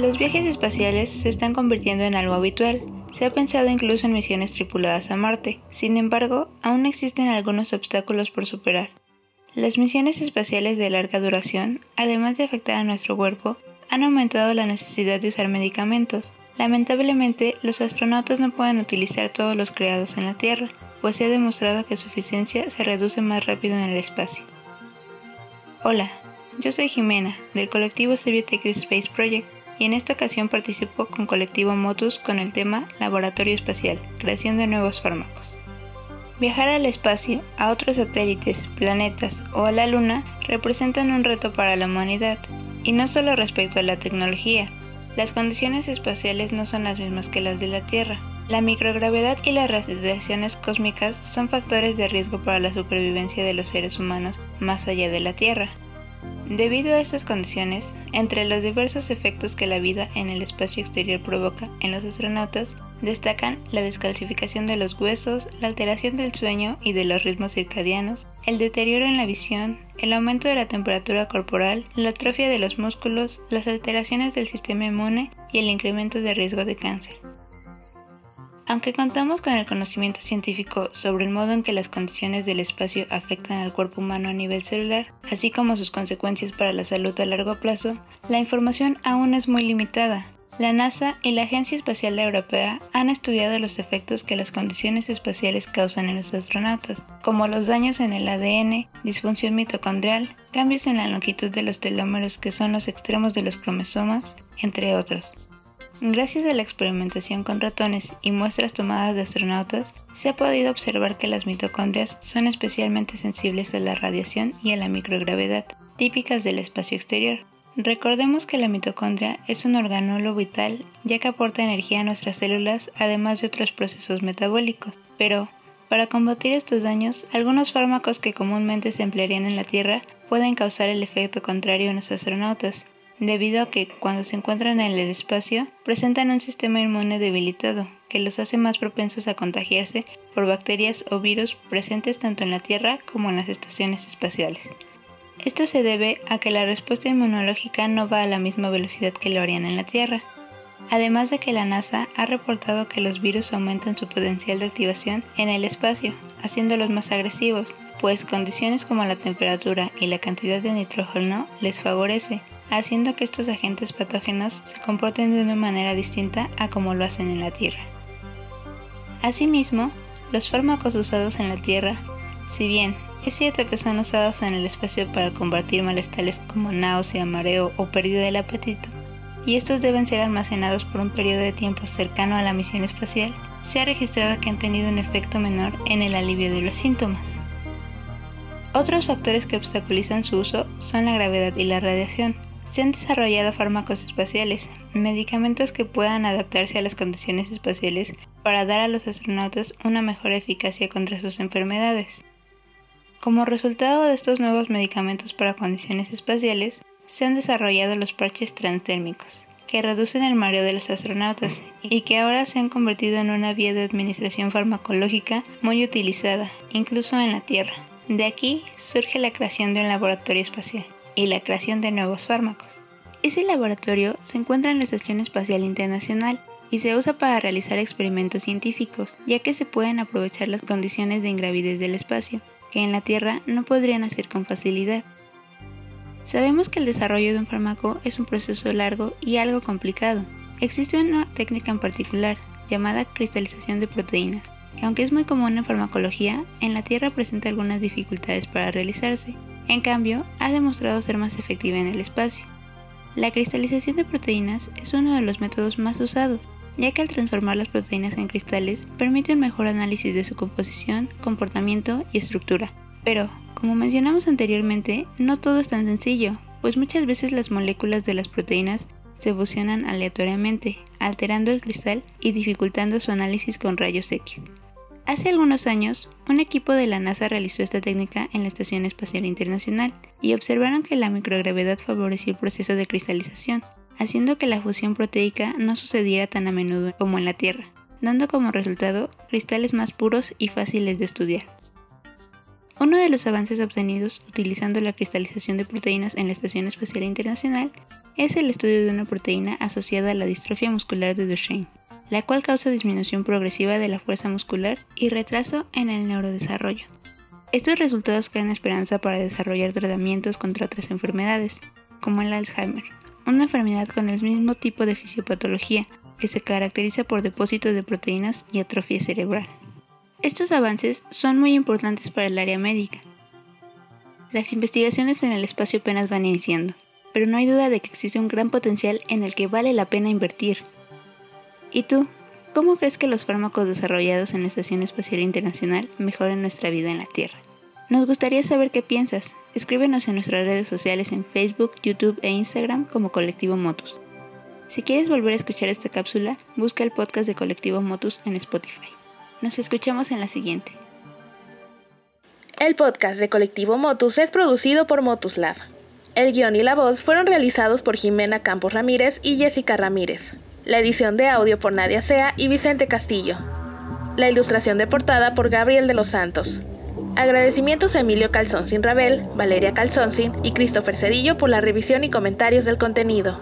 Los viajes espaciales se están convirtiendo en algo habitual. Se ha pensado incluso en misiones tripuladas a Marte. Sin embargo, aún existen algunos obstáculos por superar. Las misiones espaciales de larga duración, además de afectar a nuestro cuerpo, han aumentado la necesidad de usar medicamentos. Lamentablemente, los astronautas no pueden utilizar todos los creados en la Tierra, pues se ha demostrado que su eficiencia se reduce más rápido en el espacio. Hola, yo soy Jimena, del colectivo Civiotech Space Project y en esta ocasión participó con Colectivo Motus con el tema Laboratorio Espacial, creación de nuevos fármacos. Viajar al espacio, a otros satélites, planetas o a la Luna representan un reto para la humanidad, y no solo respecto a la tecnología, las condiciones espaciales no son las mismas que las de la Tierra. La microgravedad y las radiaciones cósmicas son factores de riesgo para la supervivencia de los seres humanos más allá de la Tierra. Debido a estas condiciones, entre los diversos efectos que la vida en el espacio exterior provoca en los astronautas, destacan la descalcificación de los huesos, la alteración del sueño y de los ritmos circadianos, el deterioro en la visión, el aumento de la temperatura corporal, la atrofia de los músculos, las alteraciones del sistema inmune y el incremento de riesgo de cáncer. Aunque contamos con el conocimiento científico sobre el modo en que las condiciones del espacio afectan al cuerpo humano a nivel celular, así como sus consecuencias para la salud a largo plazo, la información aún es muy limitada. La NASA y la Agencia Espacial Europea han estudiado los efectos que las condiciones espaciales causan en los astronautas, como los daños en el ADN, disfunción mitocondrial, cambios en la longitud de los telómeros que son los extremos de los cromosomas, entre otros. Gracias a la experimentación con ratones y muestras tomadas de astronautas, se ha podido observar que las mitocondrias son especialmente sensibles a la radiación y a la microgravedad, típicas del espacio exterior. Recordemos que la mitocondria es un organolo vital ya que aporta energía a nuestras células además de otros procesos metabólicos. Pero, para combatir estos daños, algunos fármacos que comúnmente se emplearían en la Tierra pueden causar el efecto contrario en los astronautas, debido a que cuando se encuentran en el espacio presentan un sistema inmune debilitado que los hace más propensos a contagiarse por bacterias o virus presentes tanto en la Tierra como en las estaciones espaciales. Esto se debe a que la respuesta inmunológica no va a la misma velocidad que lo harían en la Tierra, además de que la NASA ha reportado que los virus aumentan su potencial de activación en el espacio, haciéndolos más agresivos, pues condiciones como la temperatura y la cantidad de nitrógeno les favorece, haciendo que estos agentes patógenos se comporten de una manera distinta a como lo hacen en la Tierra. Asimismo, los fármacos usados en la Tierra, si bien es cierto que son usados en el espacio para combatir malestares como náusea, mareo o pérdida del apetito, y estos deben ser almacenados por un periodo de tiempo cercano a la misión espacial, se ha registrado que han tenido un efecto menor en el alivio de los síntomas. Otros factores que obstaculizan su uso son la gravedad y la radiación, se han desarrollado fármacos espaciales, medicamentos que puedan adaptarse a las condiciones espaciales para dar a los astronautas una mejor eficacia contra sus enfermedades. Como resultado de estos nuevos medicamentos para condiciones espaciales, se han desarrollado los parches transdérmicos, que reducen el mareo de los astronautas y que ahora se han convertido en una vía de administración farmacológica muy utilizada, incluso en la Tierra. De aquí surge la creación de un laboratorio espacial y la creación de nuevos fármacos. Ese laboratorio se encuentra en la Estación Espacial Internacional y se usa para realizar experimentos científicos, ya que se pueden aprovechar las condiciones de ingravidez del espacio, que en la Tierra no podrían hacer con facilidad. Sabemos que el desarrollo de un fármaco es un proceso largo y algo complicado. Existe una técnica en particular, llamada cristalización de proteínas, que aunque es muy común en farmacología, en la Tierra presenta algunas dificultades para realizarse, en cambio, ha demostrado ser más efectiva en el espacio. La cristalización de proteínas es uno de los métodos más usados, ya que al transformar las proteínas en cristales permite un mejor análisis de su composición, comportamiento y estructura. Pero, como mencionamos anteriormente, no todo es tan sencillo, pues muchas veces las moléculas de las proteínas se fusionan aleatoriamente, alterando el cristal y dificultando su análisis con rayos X. Hace algunos años, un equipo de la NASA realizó esta técnica en la Estación Espacial Internacional y observaron que la microgravedad favoreció el proceso de cristalización, haciendo que la fusión proteica no sucediera tan a menudo como en la Tierra. dando como resultado cristales más puros y fáciles de estudiar. Uno de los avances obtenidos utilizando la cristalización de proteínas en la Estación Espacial Internacional es el estudio de una proteína asociada a la distrofia muscular de Duchenne, la cual causa disminución progresiva de la fuerza muscular y retraso en el neurodesarrollo. Estos resultados crean esperanza para desarrollar tratamientos contra otras enfermedades, como el Alzheimer, una enfermedad con el mismo tipo de fisiopatología que se caracteriza por depósitos de proteínas y atrofia cerebral. Estos avances son muy importantes para el área médica. Las investigaciones en el espacio apenas van iniciando, pero no hay duda de que existe un gran potencial en el que vale la pena invertir. ¿Y tú? ¿Cómo crees que los fármacos desarrollados en la Estación Espacial Internacional mejoran nuestra vida en la Tierra? Nos gustaría saber qué piensas. Escríbenos en nuestras redes sociales en Facebook, YouTube e Instagram como Colectivo Motus. Si quieres volver a escuchar esta cápsula, busca el podcast de Colectivo Motus en Spotify. Nos escuchamos en la siguiente. El podcast de Colectivo Motus es producido por Motus Lab. El guion y la voz fueron realizados por Jimena Campos Ramírez y Jessica Ramírez. La edición de audio por Nadia Sea y Vicente Castillo. La ilustración de portada por Gabriel de los Santos. Agradecimientos a Emilio Calzón Sin Rabel, Valeria Calzón Sin y Christopher Cedillo por la revisión y comentarios del contenido.